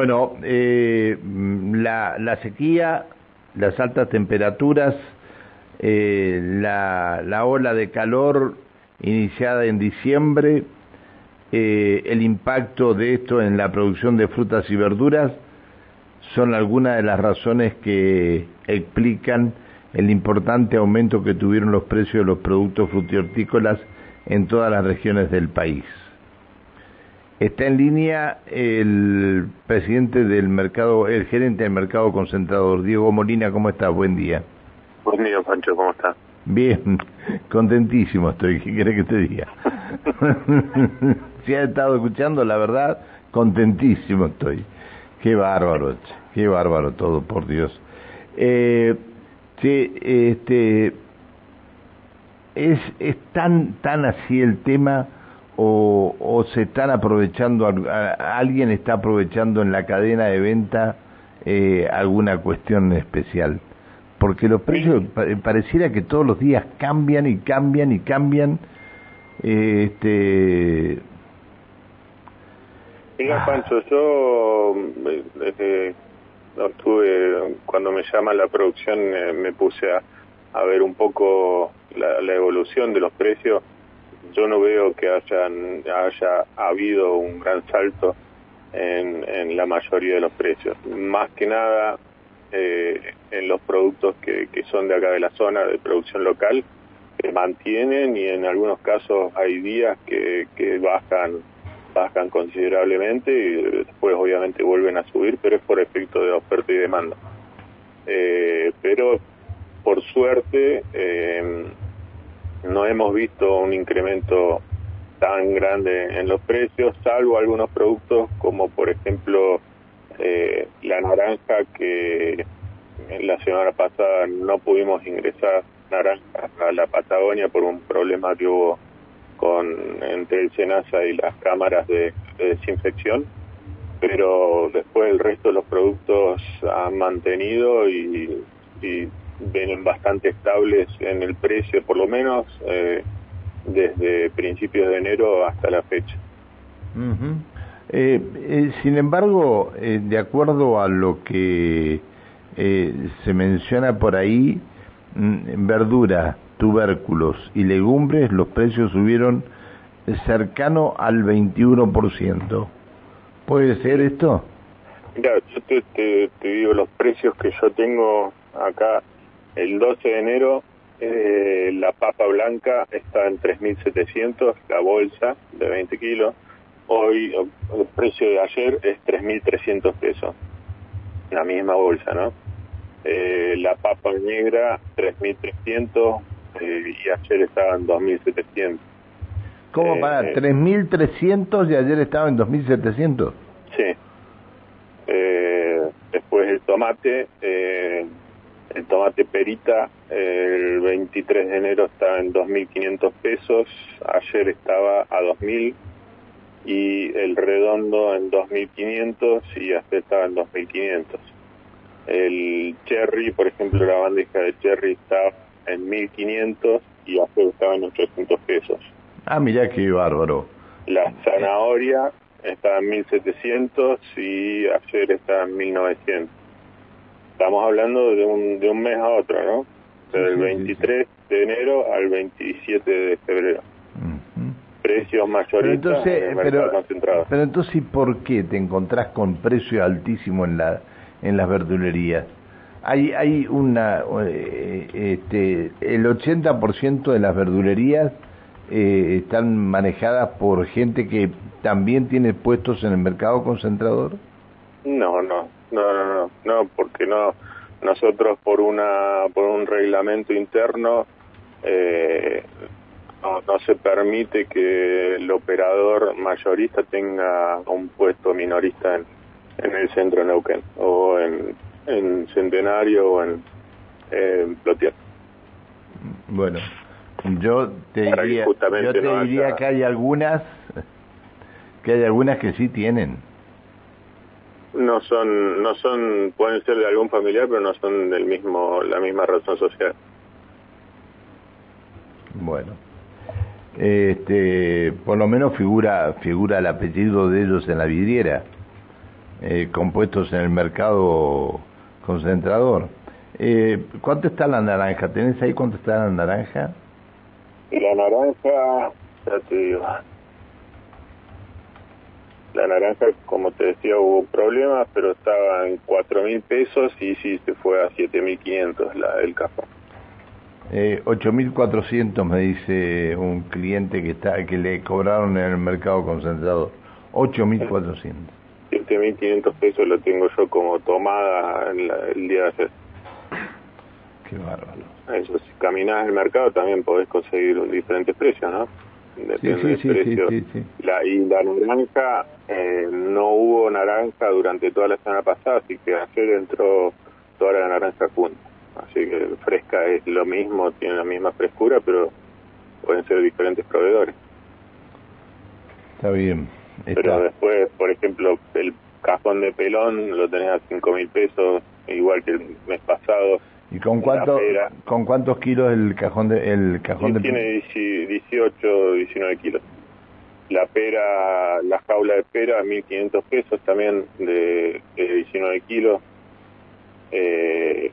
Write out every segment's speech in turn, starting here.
Bueno, eh, la, sequía, las altas temperaturas, eh, la, la, ola de calor iniciada en diciembre, eh, el impacto de esto en la producción de frutas y verduras son algunas de las razones que explican el importante aumento que tuvieron los precios de los productos frutihortícolas en todas las regiones del país. Está en línea el presidente del mercado, el gerente del mercado concentrador, Diego Molina, ¿cómo estás? Buen día. Buen día, Pancho, ¿cómo estás? Bien, contentísimo estoy, ¿qué querés que te diga? si has estado escuchando, la verdad, contentísimo estoy. Qué bárbaro, qué bárbaro todo, por Dios. Eh, sí, este, es, es tan, tan así el tema o, o se están aprovechando, alguien está aprovechando en la cadena de venta eh, alguna cuestión especial. Porque los precios pareciera que todos los días cambian y cambian y cambian. este, Mira, ah. Pancho, yo eh, estuve, cuando me llama la producción eh, me puse a, a, ver un poco la, la, evolución de los precios. Yo no veo que hayan, haya habido un gran salto en, en la mayoría de los precios. Más que nada eh, en los productos que, que son de acá de la zona de producción local, que mantienen y en algunos casos hay días que, que bajan bajan considerablemente y después obviamente vuelven a subir, pero es por efecto de oferta y demanda. Eh, pero por suerte eh, no hemos visto un incremento tan grande en los precios, salvo algunos productos como por ejemplo eh, la naranja que la semana pasada no pudimos ingresar naranja a la Patagonia por un problema que hubo con entre el SENASA y las cámaras de, desinfección, pero después el resto de los productos han mantenido y, y vienen bastante estables en el precio, por lo menos eh, desde principios de enero hasta la fecha. Eh, eh, sin embargo, de acuerdo a lo que se menciona por ahí, mm, verdura, tubérculos y legumbres, los precios subieron cercano al 21%. ¿Puede ser esto? Mira, yo te, te, digo los precios que yo tengo acá. El 12 de enero eh, la papa blanca está en 3.700, la bolsa de 20 kilos. Hoy el precio de ayer es 3.300 pesos, la misma bolsa, ¿no? Eh, la papa negra 3.300, eh, y ayer estaba en 2.700. ¿Cómo eh, para? ¿3.300 y ayer estaba en 2.700? Sí. Eh, después el tomate, eh, el tomate perita, el 23 de enero estaba en 2.500 pesos, ayer estaba a 2.000 y el redondo en 2.500 y hasta estaba en 2.500. El cherry, por ejemplo, la bandeja de cherry estaba en 1500 y ayer estaba en 800 pesos. Ah, mira qué bárbaro. La zanahoria está en 1700 y ayer está en 1900. Estamos hablando de un, de un mes a otro, ¿no? Del 23 de enero al 27 de febrero. Precios mayoristas pero entonces, pero, pero entonces, ¿por qué te encontrás con precio altísimo en, la, en las verdulerías? hay hay una eh, este el 80% de las verdulerías eh, están manejadas por gente que también tiene puestos en el mercado concentrador no no no no no no porque no nosotros por una por un reglamento interno eh, no, no se permite que el operador mayorista tenga un puesto minorista en, en el centro de Neuquén o en en Centenario o en, en Plotier. Bueno, yo te diría, yo te diría que hay algunas que hay algunas que sí tienen. No son, no son, pueden ser de algún familiar, pero no son del mismo, la misma razón social. Bueno, este, por lo menos figura, figura el apellido de ellos en la vidriera. eh, compuestos en el mercado concentrador. Eh, ¿Cuánto está la naranja? ¿Tenés ahí cuánto está la naranja? La naranja, ya te digo. La naranja, como te decía, hubo problemas, pero estaba en cuatro mil pesos y sí se fue a siete mil quinientos el café. Eh, 8.400 me dice un cliente que está que le cobraron en el mercado concentrador. 8.400. 7.500 pesos lo tengo yo como tomada el día de ayer. Qué bárbaro. Eso, si caminás el mercado también podés conseguir diferentes precios, ¿no? Depende sí, sí, sí, sí, La, y la naranja, eh, no hubo naranja durante toda la semana pasada, así que ayer entró toda la naranja junta. Así que fresca es lo mismo, tiene la misma frescura, pero pueden ser diferentes proveedores. Está bien. Pero después, por ejemplo, el cajón de pelón lo tenés a cinco mil pesos, igual que el mes pasado. ¿Y con cuánto, con cuántos kilos el cajón de el cajón de Tiene 18, 19 kilos. La pera, la jaula de pera, 1.500 pesos también de, de 19 kilos. Eh,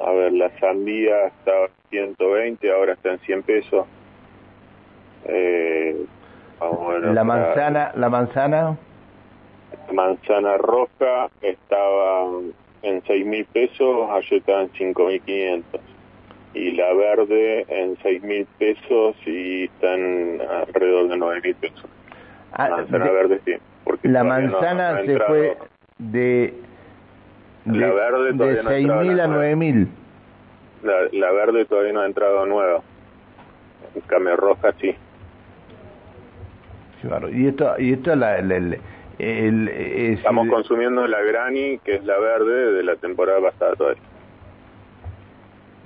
a ver, la sandía estaba 120, ahora está en 100 pesos. Eh, la manzana, la manzana. Manzana roja estaba en 6 mil pesos, ayer estaba en 5 mil 500. Y la verde en 6 mil pesos y están alrededor de 9 mil pesos. Ah, manzana verde sí. Porque la manzana se fue de la verde de 6.000 a 9.000. La, la verde todavía no ha entrado nueva. En cambio roja sí. Claro. Y esto, y esto es la, el, Estamos consumiendo la Granny, que es la verde de la temporada pasada todavía.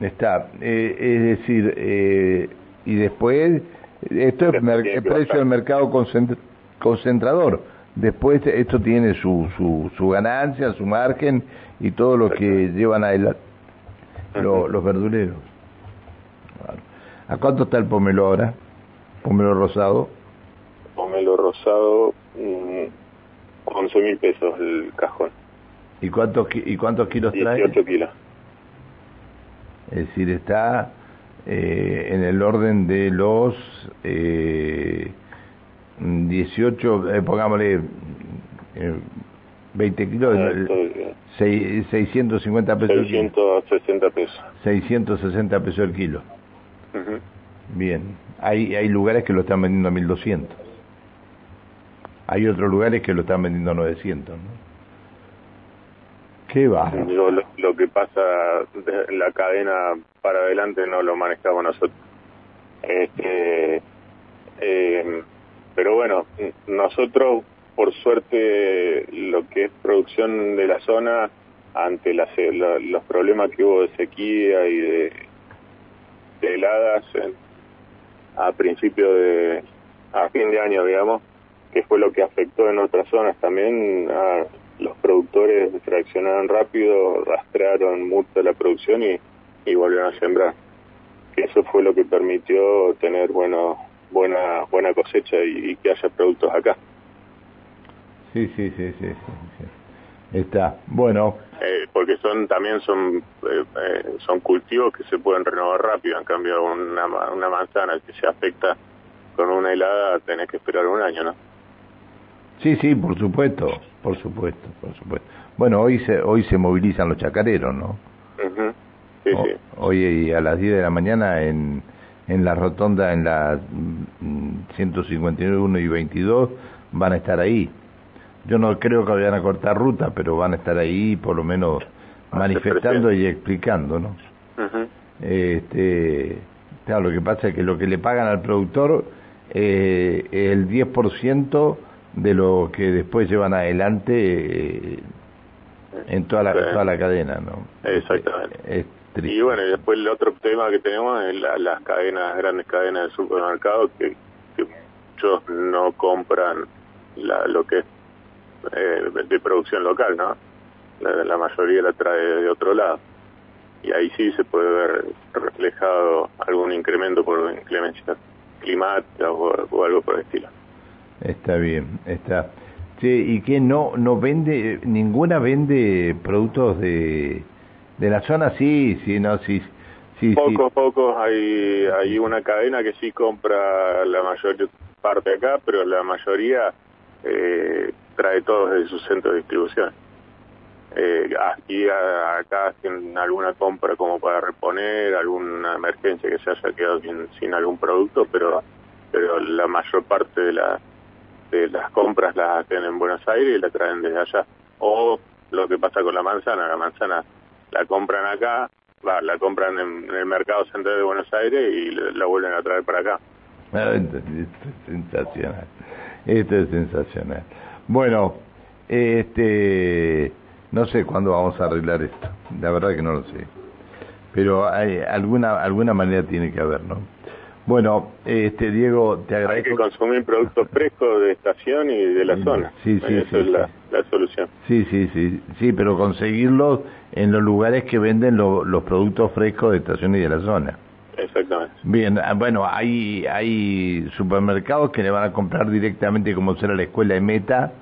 Está. Eh, es decir, eh, y después, esto es el precio del mercado concentrador. Después esto tiene su, su, su ganancia, su margen y todo lo que llevan adelante los verduleros. ¿A cuánto está el pomelo ahora? ¿Pomelo rosado? Pomelo rosado, mmm, 11 mil pesos el cajón. ¿Y cuántos, y cuántos kilos trae? 18 kilos. Es decir, está eh, en el orden de los eh, 18, eh, pongámosle 20 kilos, 650 pesos 660 pesos. 660 pesos el kilo. Bien, hay, hay lugares que lo están vendiendo a 1200. Hay otros lugares que lo están vendiendo a 900, ¿no? ¿Qué va? Lo, lo, que pasa la cadena para adelante no lo manejamos nosotros. Este, eh, pero bueno, nosotros por suerte lo que es producción de la zona ante las, los problemas que hubo de sequía y de, heladas a principio de a fin de año digamos que fue lo que afectó en otras zonas también a los productores reaccionaron rápido rastrearon mucho la producción y, y volvieron a sembrar. Eso fue lo que permitió tener bueno buena buena cosecha y que haya productos acá. Sí, sí, sí, sí, sí, Está, bueno. Eh, porque son también son eh, eh, son cultivos que se pueden renovar rápido, en cambio una, una manzana que se afecta con una helada tenés que esperar un año, ¿no? Sí, sí, por supuesto, por supuesto, por supuesto. Bueno, hoy se hoy se movilizan los chacareros, ¿no? sí, sí. Hoy a las 10 de la mañana en, en la rotonda, en la 151 mm, y 22, van a estar ahí yo no creo que vayan a cortar ruta, pero van a estar ahí por lo menos manifestando y explicando, ¿no? este, claro, lo que pasa es que lo que le pagan al productor eh, el 10% de lo que después llevan adelante eh, en toda la, toda la cadena, ¿no? Exactamente. y bueno, y después el otro tema que tenemos es las cadenas, grandes cadenas de supermercados que, que muchos no compran la, lo que es eh, de producción local, ¿no? La, mayoría la trae de otro lado. Y ahí sí se puede ver reflejado algún incremento por inclemencia climática o, algo por el estilo. Está bien, está. Sí, y que no no vende, ninguna vende productos de, de la zona, sí, sí, no, sí. sí pocos, pocos, hay, hay una cadena que sí compra la mayor parte acá, pero la mayoría eh, trae todos de su centro de distribución. Eh, aquí acá hacen alguna compra como para reponer, alguna emergencia que se haya quedado sin, sin algún producto, pero pero la mayor parte de la de las compras las hacen en Buenos Aires y la traen desde allá. O lo que pasa con la manzana, la manzana la compran acá, va, la compran en, el mercado central de Buenos Aires y la, vuelven a traer para acá. Ah, esto es sensacional, esto es sensacional. Bueno, este, no sé cuándo vamos a arreglar esto, la verdad que no lo sé, pero hay alguna alguna manera tiene que haber, ¿no? Bueno, este Diego, te agradezco. Hay que consumir productos frescos de estación y de la zona. Sí, sí, Esa es La, solución. Sí, sí, sí, sí, pero conseguirlos en los lugares que venden los productos frescos de estación y de la zona. Exactamente. Bien, ah, bueno, hay hay supermercados que le van a comprar directamente como será la escuela de Meta.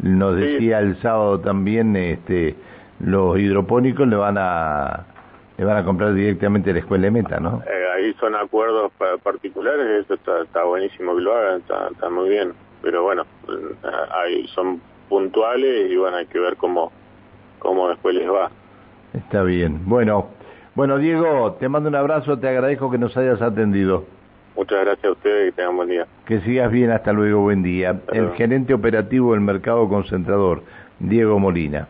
Nos decía el sábado también, este, los hidropónicos le van a le van a comprar directamente la escuela de Meta, ¿no? Eh, ahí son acuerdos particulares, eso está, buenísimo que lo hagan, está, muy bien, pero bueno, ahí son puntuales y bueno, hay que ver cómo, cómo después les va. Está bien, bueno, bueno Diego, te mando un abrazo, te agradezco que nos hayas atendido. Muchas gracias a ustedes y que tengan buen día. Que sigas bien, hasta luego, buen día. El gerente operativo del mercado concentrador, Diego Molina.